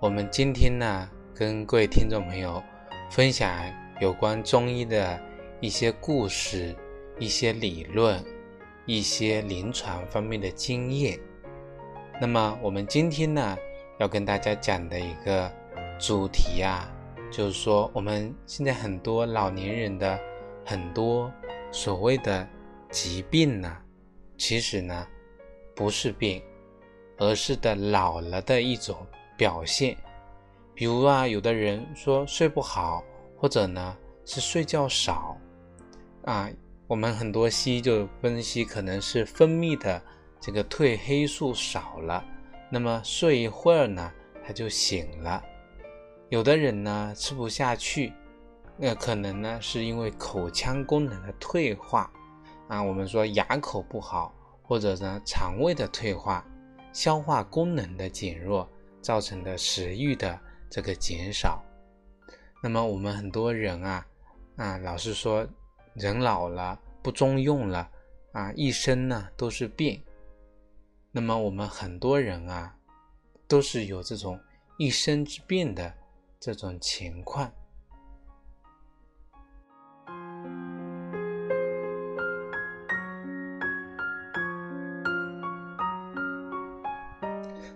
我们今天呢，跟各位听众朋友分享有关中医的一些故事、一些理论、一些临床方面的经验。那么，我们今天呢，要跟大家讲的一个主题啊，就是说，我们现在很多老年人的很多所谓的疾病呢，其实呢，不是病，而是的老了的一种。表现，比如啊，有的人说睡不好，或者呢是睡觉少，啊，我们很多西医就分析可能是分泌的这个褪黑素少了，那么睡一会儿呢他就醒了。有的人呢吃不下去，那可能呢是因为口腔功能的退化，啊，我们说牙口不好，或者呢肠胃的退化，消化功能的减弱。造成的食欲的这个减少，那么我们很多人啊啊，老是说人老了不中用了啊，一生呢都是病。那么我们很多人啊，都是有这种一生之病的这种情况。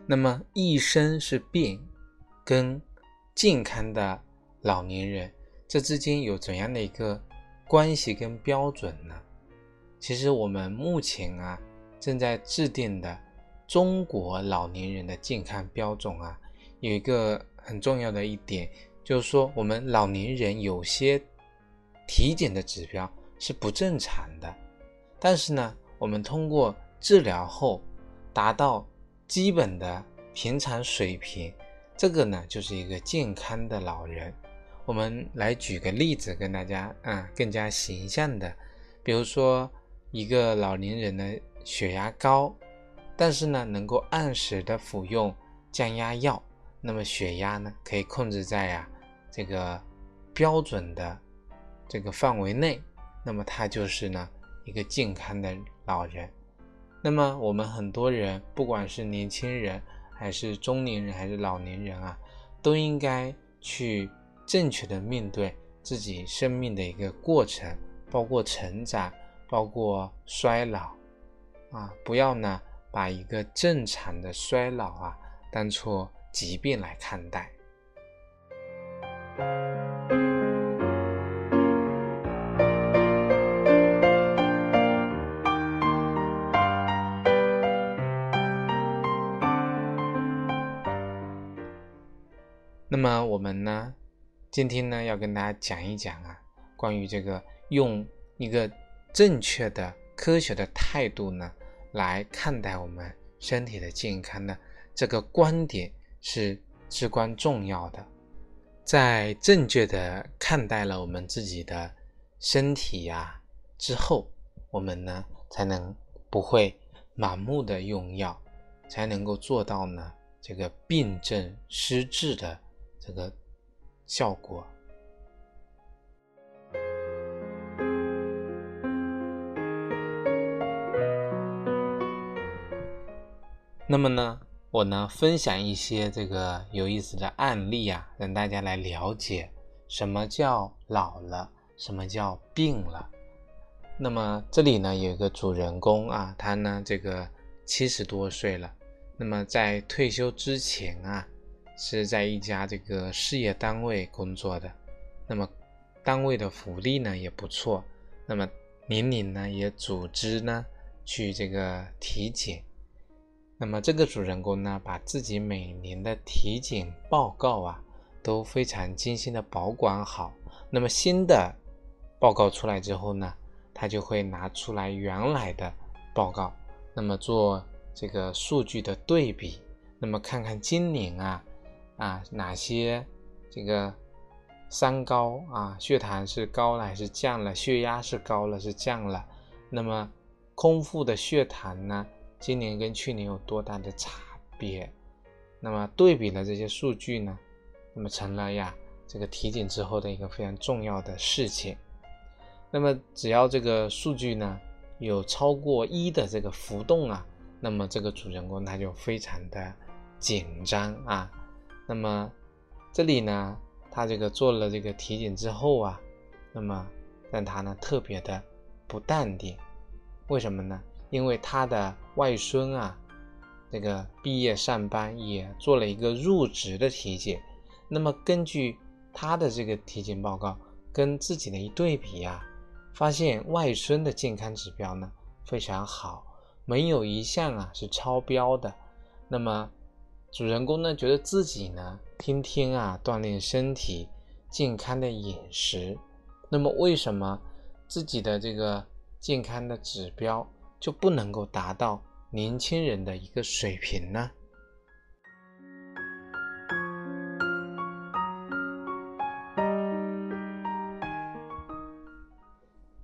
那么一生是病，跟健康的老年人这之间有怎样的一个关系跟标准呢？其实我们目前啊正在制定的中国老年人的健康标准啊，有一个很重要的一点，就是说我们老年人有些体检的指标是不正常的，但是呢，我们通过治疗后达到。基本的平常水平，这个呢就是一个健康的老人。我们来举个例子跟大家啊更加形象的，比如说一个老年人的血压高，但是呢能够按时的服用降压药，那么血压呢可以控制在呀这个标准的这个范围内，那么他就是呢一个健康的老人。那么我们很多人，不管是年轻人，还是中年人，还是老年人啊，都应该去正确的面对自己生命的一个过程，包括成长，包括衰老，啊，不要呢把一个正常的衰老啊当做疾病来看待。那么我们呢，今天呢要跟大家讲一讲啊，关于这个用一个正确的、科学的态度呢来看待我们身体的健康呢，这个观点是至关重要的。在正确的看待了我们自己的身体呀之后，我们呢才能不会盲目的用药，才能够做到呢这个病症施治的。这个效果。那么呢，我呢分享一些这个有意思的案例啊，让大家来了解什么叫老了，什么叫病了。那么这里呢有一个主人公啊，他呢这个七十多岁了，那么在退休之前啊。是在一家这个事业单位工作的，那么单位的福利呢也不错，那么年龄呢也组织呢去这个体检，那么这个主人公呢把自己每年的体检报告啊都非常精心的保管好，那么新的报告出来之后呢，他就会拿出来原来的报告，那么做这个数据的对比，那么看看今年啊。啊，哪些这个三高啊，血糖是高了还是降了？血压是高了是降了？那么空腹的血糖呢？今年跟去年有多大的差别？那么对比了这些数据呢，那么成了呀这个体检之后的一个非常重要的事情。那么只要这个数据呢有超过一的这个浮动啊，那么这个主人公他就非常的紧张啊。那么这里呢，他这个做了这个体检之后啊，那么让他呢特别的不淡定，为什么呢？因为他的外孙啊，这个毕业上班也做了一个入职的体检，那么根据他的这个体检报告跟自己的一对比呀，发现外孙的健康指标呢非常好，没有一项啊是超标的。那么主人公呢觉得自己呢天天啊锻炼身体，健康的饮食，那么为什么自己的这个健康的指标？就不能够达到年轻人的一个水平呢？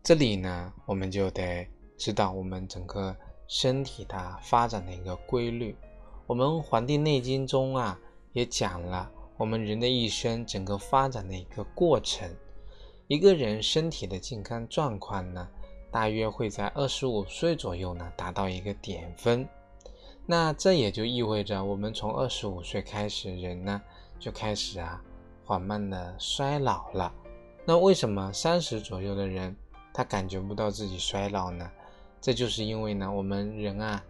这里呢，我们就得知道我们整个身体的发展的一个规律。我们《黄帝内经》中啊，也讲了我们人的一生整个发展的一个过程。一个人身体的健康状况呢？大约会在二十五岁左右呢，达到一个点分。那这也就意味着，我们从二十五岁开始，人呢就开始啊缓慢的衰老了。那为什么三十左右的人他感觉不到自己衰老呢？这就是因为呢，我们人啊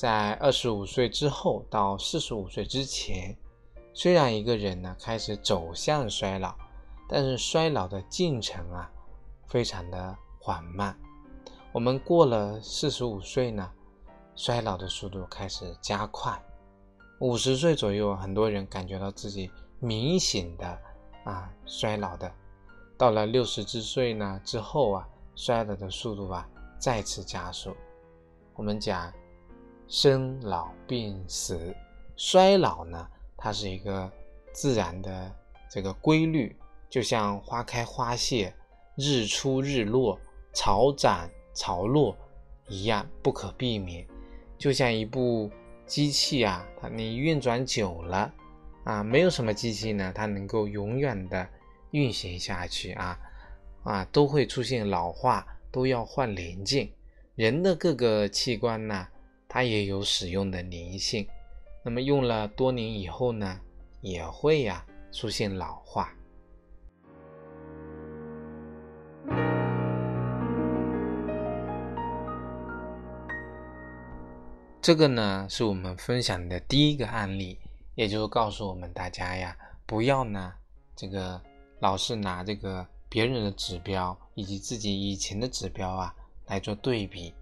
在二十五岁之后到四十五岁之前，虽然一个人呢开始走向衰老，但是衰老的进程啊非常的缓慢。我们过了四十五岁呢，衰老的速度开始加快。五十岁左右，很多人感觉到自己明显的啊衰老的。到了六十之岁呢之后啊，衰老的速度啊再次加速。我们讲生老病死，衰老呢，它是一个自然的这个规律，就像花开花谢、日出日落、潮涨。潮落一样不可避免，就像一部机器啊，它你运转久了啊，没有什么机器呢，它能够永远的运行下去啊啊，都会出现老化，都要换零件。人的各个器官呢，它也有使用的灵性，那么用了多年以后呢，也会呀出现老化。这个呢，是我们分享的第一个案例，也就是告诉我们大家呀，不要呢，这个老是拿这个别人的指标以及自己以前的指标啊来做对比。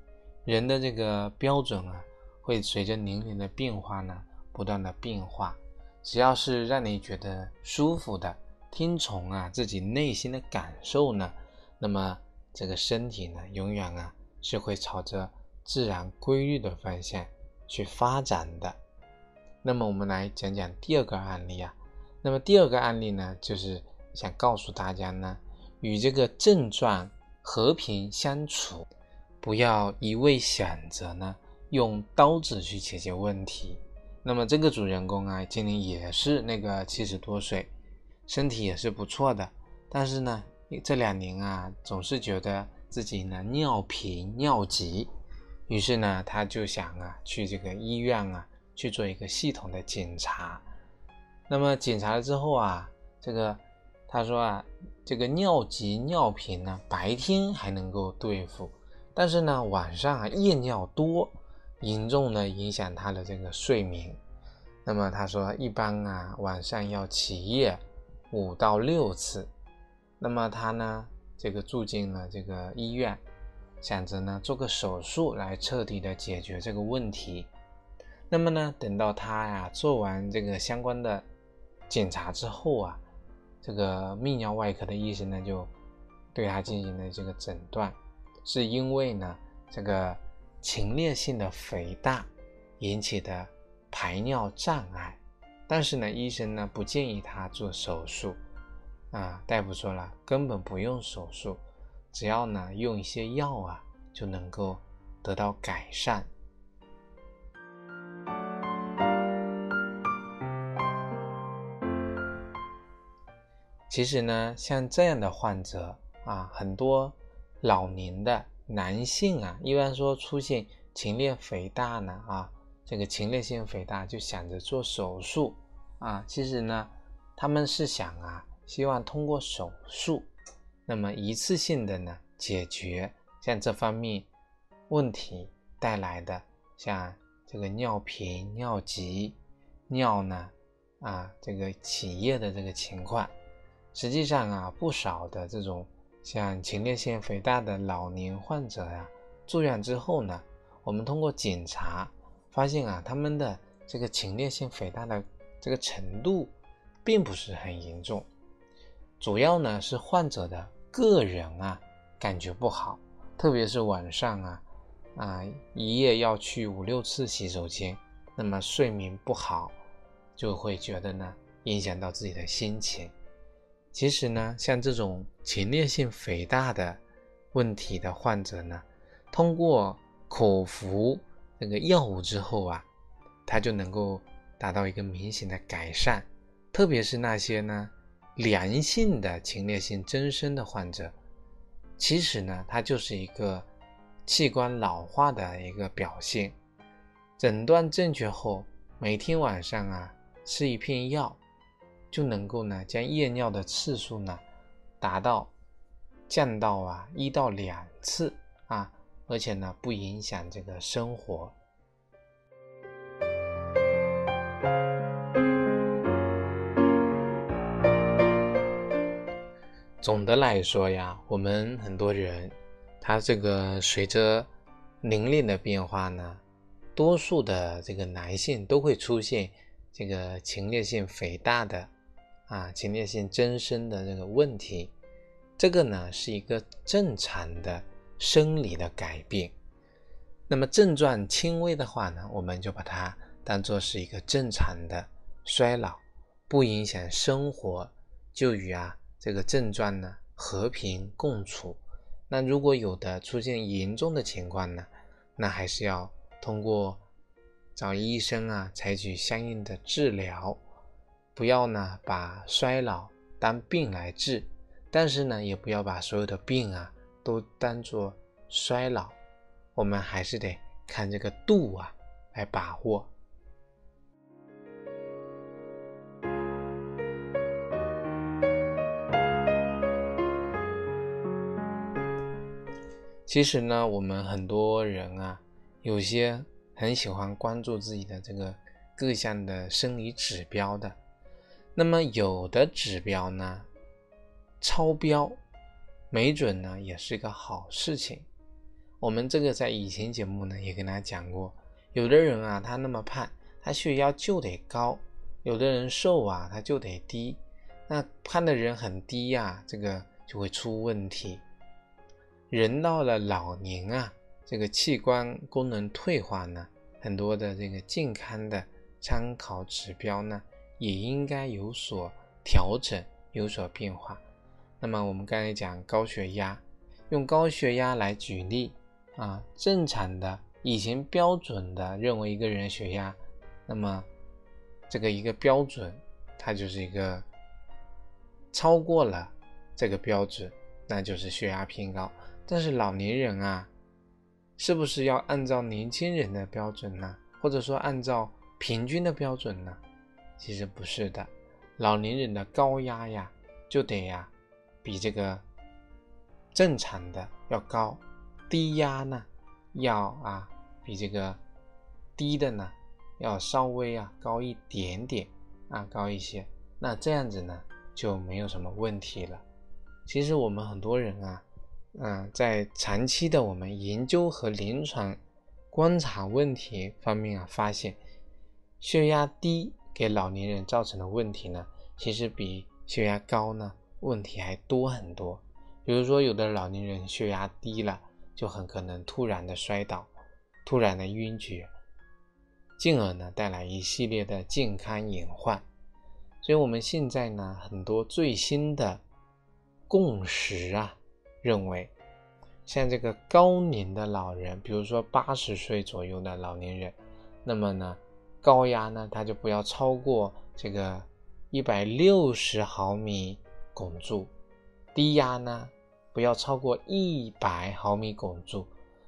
人的这个标准啊，会随着年龄的变化呢，不断的变化。只要是让你觉得舒服的，听从啊自己内心的感受呢，那么这个身体呢，永远啊是会朝着。自然规律的方向去发展的。那么我们来讲讲第二个案例啊。那么第二个案例呢，就是想告诉大家呢，与这个症状和平相处，不要一味想着呢用刀子去解决问题。那么这个主人公啊，今年也是那个七十多岁，身体也是不错的，但是呢，这两年啊，总是觉得自己呢尿频尿急。于是呢，他就想啊，去这个医院啊去做一个系统的检查。那么检查了之后啊，这个他说啊，这个尿急尿频呢，白天还能够对付，但是呢，晚上啊夜尿多，严重的影响他的这个睡眠。那么他说，一般啊晚上要起夜五到六次。那么他呢，这个住进了这个医院。想着呢，做个手术来彻底的解决这个问题。那么呢，等到他呀做完这个相关的检查之后啊，这个泌尿外科的医生呢就对他进行了这个诊断，是因为呢这个前列腺的肥大引起的排尿障碍。但是呢，医生呢不建议他做手术，啊，大夫说了，根本不用手术，只要呢用一些药啊，就能够得到改善。其实呢，像这样的患者啊，很多老年的男性啊，一般说出现前列肥大呢，啊。这个前列腺肥大就想着做手术啊，其实呢，他们是想啊，希望通过手术，那么一次性的呢解决像这方面问题带来的，像这个尿频、尿急、尿呢啊这个起夜的这个情况。实际上啊，不少的这种像前列腺肥大的老年患者呀，住院之后呢，我们通过检查。发现啊，他们的这个前列腺肥大的这个程度并不是很严重，主要呢是患者的个人啊感觉不好，特别是晚上啊啊一夜要去五六次洗手间，那么睡眠不好，就会觉得呢影响到自己的心情。其实呢，像这种前列腺肥大的问题的患者呢，通过口服。那个药物之后啊，他就能够达到一个明显的改善，特别是那些呢良性的前列腺增生的患者，其实呢它就是一个器官老化的一个表现。诊断正确后，每天晚上啊吃一片药，就能够呢将夜尿的次数呢达到降到啊一到两次啊。而且呢，不影响这个生活。总的来说呀，我们很多人，他这个随着年龄的变化呢，多数的这个男性都会出现这个前列腺肥大的啊，前列腺增生的这个问题。这个呢，是一个正常的。生理的改变，那么症状轻微的话呢，我们就把它当做是一个正常的衰老，不影响生活，就与啊这个症状呢和平共处。那如果有的出现严重的情况呢，那还是要通过找医生啊，采取相应的治疗，不要呢把衰老当病来治，但是呢也不要把所有的病啊。都当做衰老，我们还是得看这个度啊来把握。其实呢，我们很多人啊，有些很喜欢关注自己的这个各项的生理指标的，那么有的指标呢超标。没准呢，也是一个好事情。我们这个在以前节目呢也跟大家讲过，有的人啊，他那么胖，他血压就得高；有的人瘦啊，他就得低。那胖的人很低呀，这个就会出问题。人到了老年啊，这个器官功能退化呢，很多的这个健康的参考指标呢，也应该有所调整，有所变化。那么我们刚才讲高血压，用高血压来举例啊，正常的以前标准的认为一个人血压，那么这个一个标准，它就是一个超过了这个标准，那就是血压偏高。但是老年人啊，是不是要按照年轻人的标准呢？或者说按照平均的标准呢？其实不是的，老年人的高压呀，就得呀。比这个正常的要高，低压呢要啊比这个低的呢要稍微啊高一点点啊高一些，那这样子呢就没有什么问题了。其实我们很多人啊，嗯，在长期的我们研究和临床观察问题方面啊，发现血压低给老年人造成的问题呢，其实比血压高呢。问题还多很多，比如说有的老年人血压低了，就很可能突然的摔倒，突然的晕厥。进而呢带来一系列的健康隐患。所以，我们现在呢很多最新的共识啊，认为像这个高龄的老人，比如说八十岁左右的老年人，那么呢高压呢它就不要超过这个一百六十毫米汞柱，低压呢不要超过一百毫米汞柱，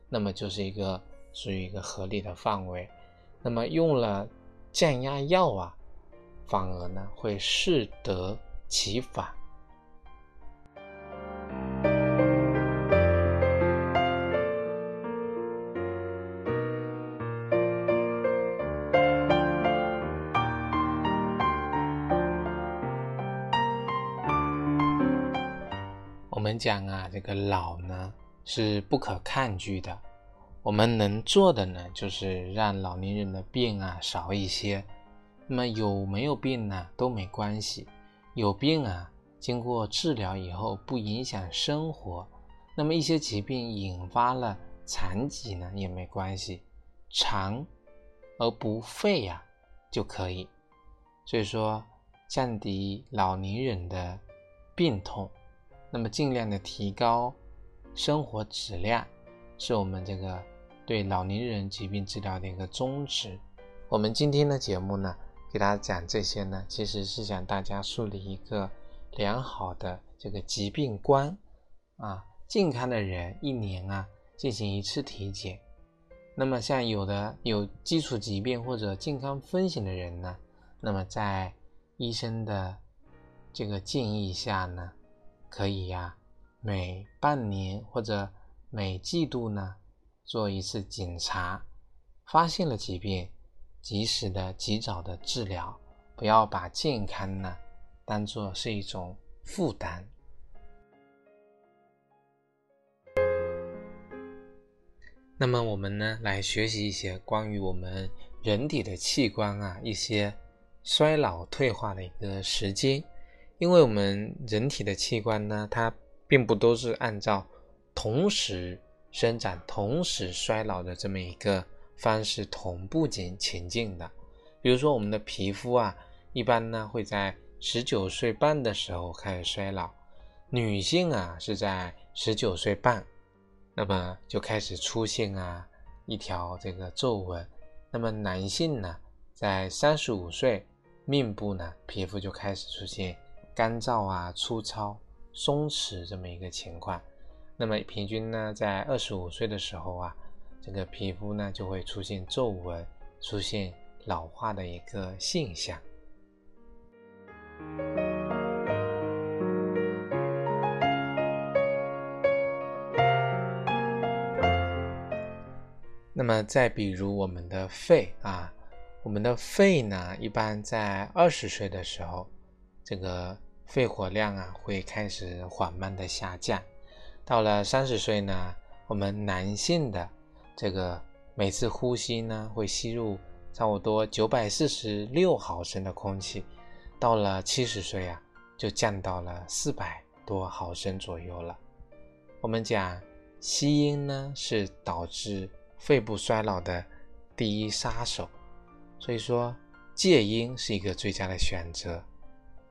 那么就是一个属于一个合理的范围。那么用了降压药啊，反而呢会适得其反。讲啊，这个老呢是不可抗拒的。我们能做的呢，就是让老年人的病啊少一些。那么有没有病呢都没关系，有病啊，经过治疗以后不影响生活。那么一些疾病引发了残疾呢也没关系，长而不废呀就可以。所以说降低老年人的病痛，那么尽量的提高生活质量。是我们这个对老年人疾病治疗的一个宗旨。我们今天的节目呢，给大家讲这些呢，其实是想大家树立一个良好的这个疾病观啊。健康的人一年啊进行一次体检。那么像有的有基础疾病或者健康风险的人呢，那么在医生的这个建议下呢，可以呀每半年或者每季度呢做一次检查，发现了疾病，及时的、及早的治疗，不要把健康呢当做是一种负担。那么我们呢来学习一些关于我们人体的器官啊一些衰老退化的一个时间，因为我们人体的器官呢，它并不都是按照。同时生长、同时衰老的这么一个方式同步进前进的。比如说，我们的皮肤啊，一般呢会在十九岁半的时候开始衰老，女性啊是在十九岁半，那么就开始出现啊一条这个皱纹。那么男性呢，在三十五岁，面部呢皮肤就开始出现干燥啊、粗糙、松弛这么一个情况。那么平均呢，在二十五岁的时候啊，这个皮肤呢就会出现皱纹，出现老化的一个现象。那么再比如我们的肺啊，我们的肺呢，一般在二十岁的时候，这个肺活量啊会开始缓慢的下降。到了三十岁呢，我们男性的这个每次呼吸呢，会吸入差不多九百四十六毫升的空气。到了七十岁啊，就降到了四百多毫升左右了。我们讲吸烟呢，是导致肺部衰老的第一杀手，所以说戒烟是一个最佳的选择。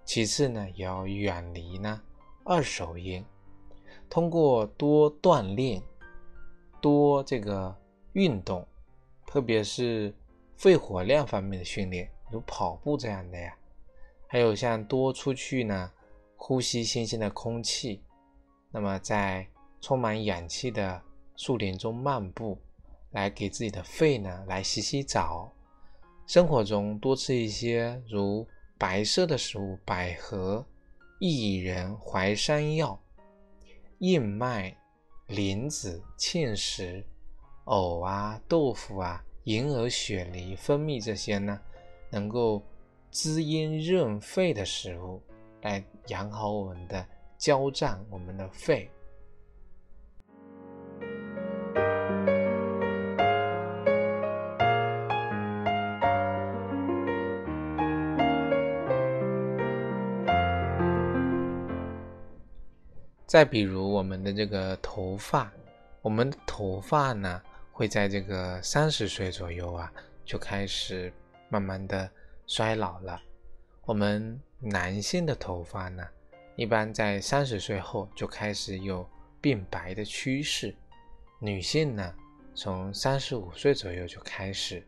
其次呢，也要远离呢二手烟。通过多锻炼、多这个运动，特别是肺活量方面的训练，如跑步这样的呀，还有像多出去呢，呼吸新鲜的空气，那么在充满氧气的树林中漫步，来给自己的肺呢来洗洗澡。生活中多吃一些如白色的食物，百合、薏仁、淮山药。燕麦、莲子、芡实、藕啊、豆腐啊、银耳、雪梨、蜂蜜这些呢，能够滋阴润肺的食物，来养好我们的交战，我们的肺。再比如我们的这个头发，我们的头发呢会在这个三十岁左右啊就开始慢慢的衰老了。我们男性的头发呢，一般在三十岁后就开始有变白的趋势，女性呢，从三十五岁左右就开始。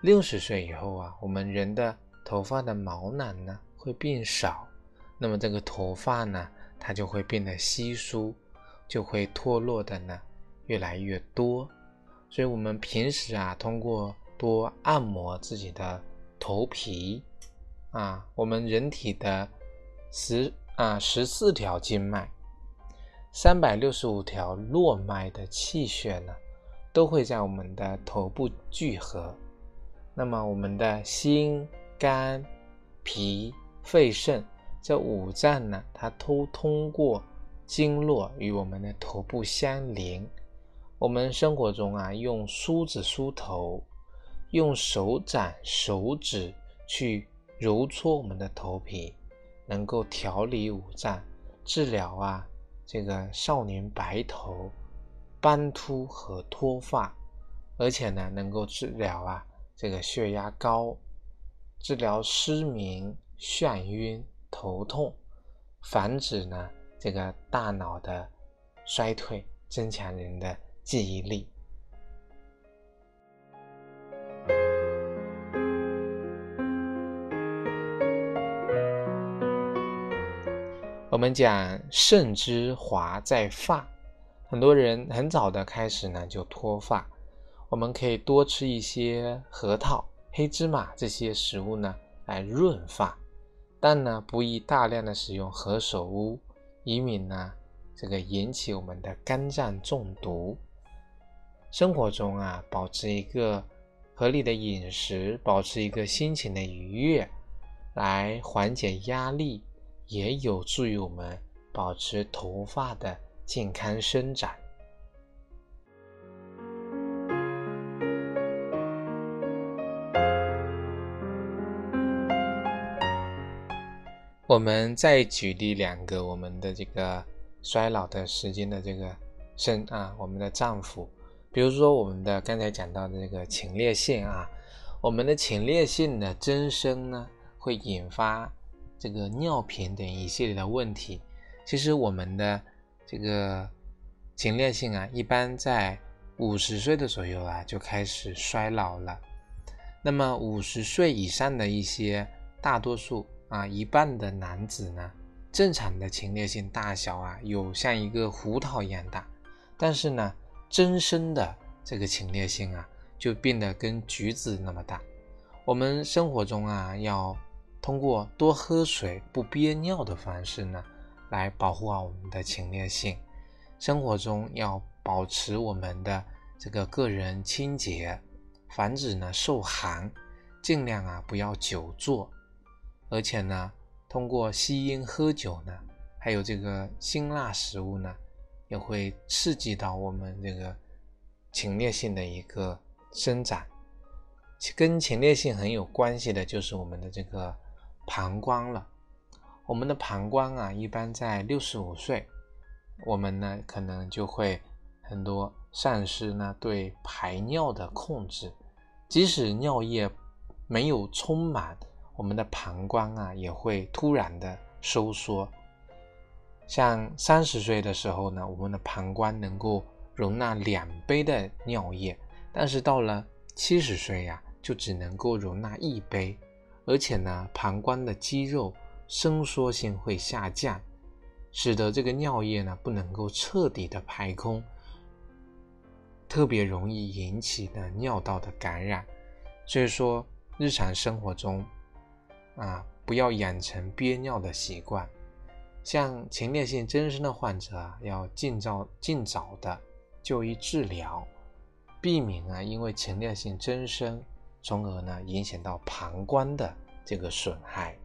六十岁以后啊，我们人的头发的毛囊呢会变少，那么这个头发呢，它就会变得稀疏，就会脱落的呢越来越多。所以，我们平时啊，通过多按摩自己的头皮。啊，我们人体的十啊十四条经脉，三百六十五条络脉的气血呢，都会在我们的头部聚合。那么，我们的心、肝、脾、肺、肾这五脏呢，它都通过经络与我们的头部相连。我们生活中啊，用梳子梳头，用手掌、手指去。揉搓我们的头皮，能够调理五脏，治疗啊这个少年白头、斑秃和脱发，而且呢能够治疗啊这个血压高，治疗失眠、眩晕、头痛，防止呢这个大脑的衰退，增强人的记忆力。我们讲肾之华在发，很多人很早的开始呢就脱发，我们可以多吃一些核桃、黑芝麻这些食物呢来润发，但呢不宜大量的使用何首乌，以免呢这个引起我们的肝脏中毒。生活中啊，保持一个合理的饮食，保持一个心情的愉悦，来缓解压力。也有助于我们保持头发的健康生长。我们再举例两个我们的这个衰老的时间的这个生啊，我们的脏腑，比如说我们的刚才讲到的这个前列腺啊，我们的前列腺的增生呢，会引发。这个尿频等一系列的问题，其实我们的这个前列腺啊，一般在五十岁的左右啊就开始衰老了。那么五十岁以上的一些大多数啊，一半的男子呢，正常的前列腺大小啊，有像一个胡桃一样大，但是呢，增生的这个前列腺啊，就变得跟橘子那么大。我们生活中啊，要。通过多喝水、不憋尿的方式呢，来保护好我们的前列腺。生活中要保持我们的这个个人清洁，防止呢受寒，尽量啊不要久坐。而且呢，通过吸烟、喝酒呢，还有这个辛辣食物呢，也会刺激到我们这个前列腺的一个生长。跟前列腺很有关系的就是我们的这个。膀胱了，我们的膀胱啊，一般在六十五岁，我们呢可能就会很多丧失呢对排尿的控制，即使尿液没有充满，我们的膀胱啊也会突然的收缩。像三十岁的时候呢，我们的膀胱能够容纳两杯的尿液，但是到了七十岁呀，就只能够容纳一杯。而且呢，膀胱的肌肉伸缩性会下降，使得这个尿液呢不能够彻底的排空，特别容易引起的尿道的感染。所以说，日常生活中啊，不要养成憋尿的习惯。像前列腺增生的患者啊，要尽早尽早的就医治疗，避免啊因为前列腺增生。从而呢，影响到膀胱的这个损害。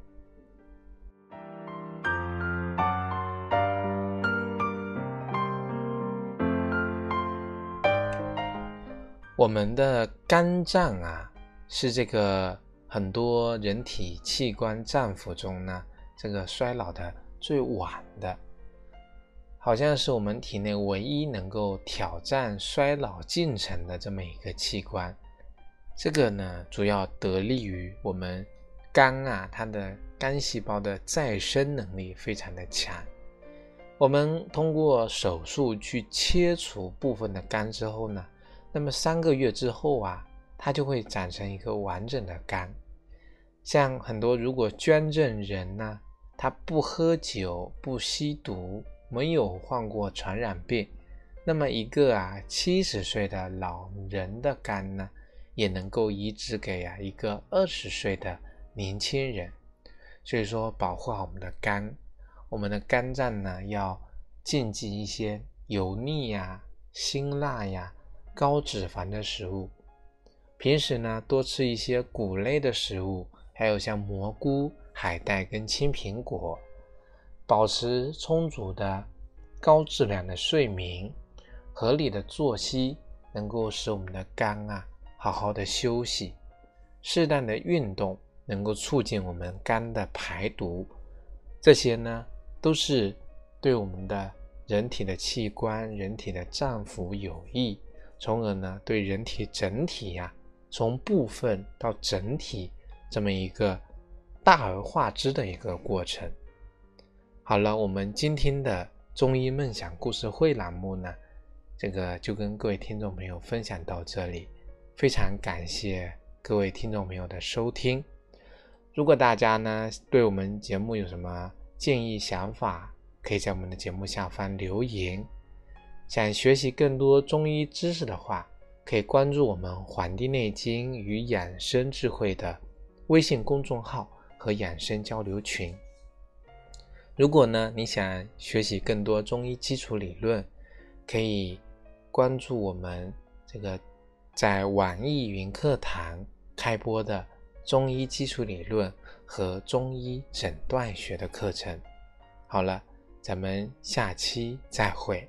我们的肝脏啊，是这个很多人体器官脏腑中呢，这个衰老的最晚的，好像是我们体内唯一能够挑战衰老进程的这么一个器官。这个呢，主要得力于我们肝啊，它的肝细胞的再生能力非常的强。我们通过手术去切除部分的肝之后呢，那么三个月之后啊，它就会长成一个完整的肝。像很多如果捐赠人呢，他不喝酒、不吸毒、没有患过传染病，那么一个啊七十岁的老人的肝呢，也能够移植给啊一个二十岁的年轻人。所以说，保护好我们的肝。我们的肝脏呢，要禁忌一些油腻呀、辛辣呀、高脂肪的食物。平时呢，多吃一些谷类的食物，还有像蘑菇、海带跟青苹果。保持充足的高质量的睡眠，合理的作息，能够使我们的肝啊好好的休息。适当的运动，能够促进我们肝的排毒。这些呢。都是对我们的人体的器官、人体的脏腑有益，从而呢对人体整体呀，从部分到整体这么一个大而化之的一个过程。好了，我们今天的中医梦想故事会栏目呢，这个就跟各位听众朋友分享到这里，非常感谢各位听众朋友的收听。如果大家呢对我们节目有什么，建议想法可以在我们的节目下方留言。想学习更多中医知识的话，可以关注我们《黄帝内经与养生智慧》的微信公众号和养生交流群。如果呢你想学习更多中医基础理论，可以关注我们这个在网易云课堂开播的中医基础理论。和中医诊断学的课程。好了，咱们下期再会。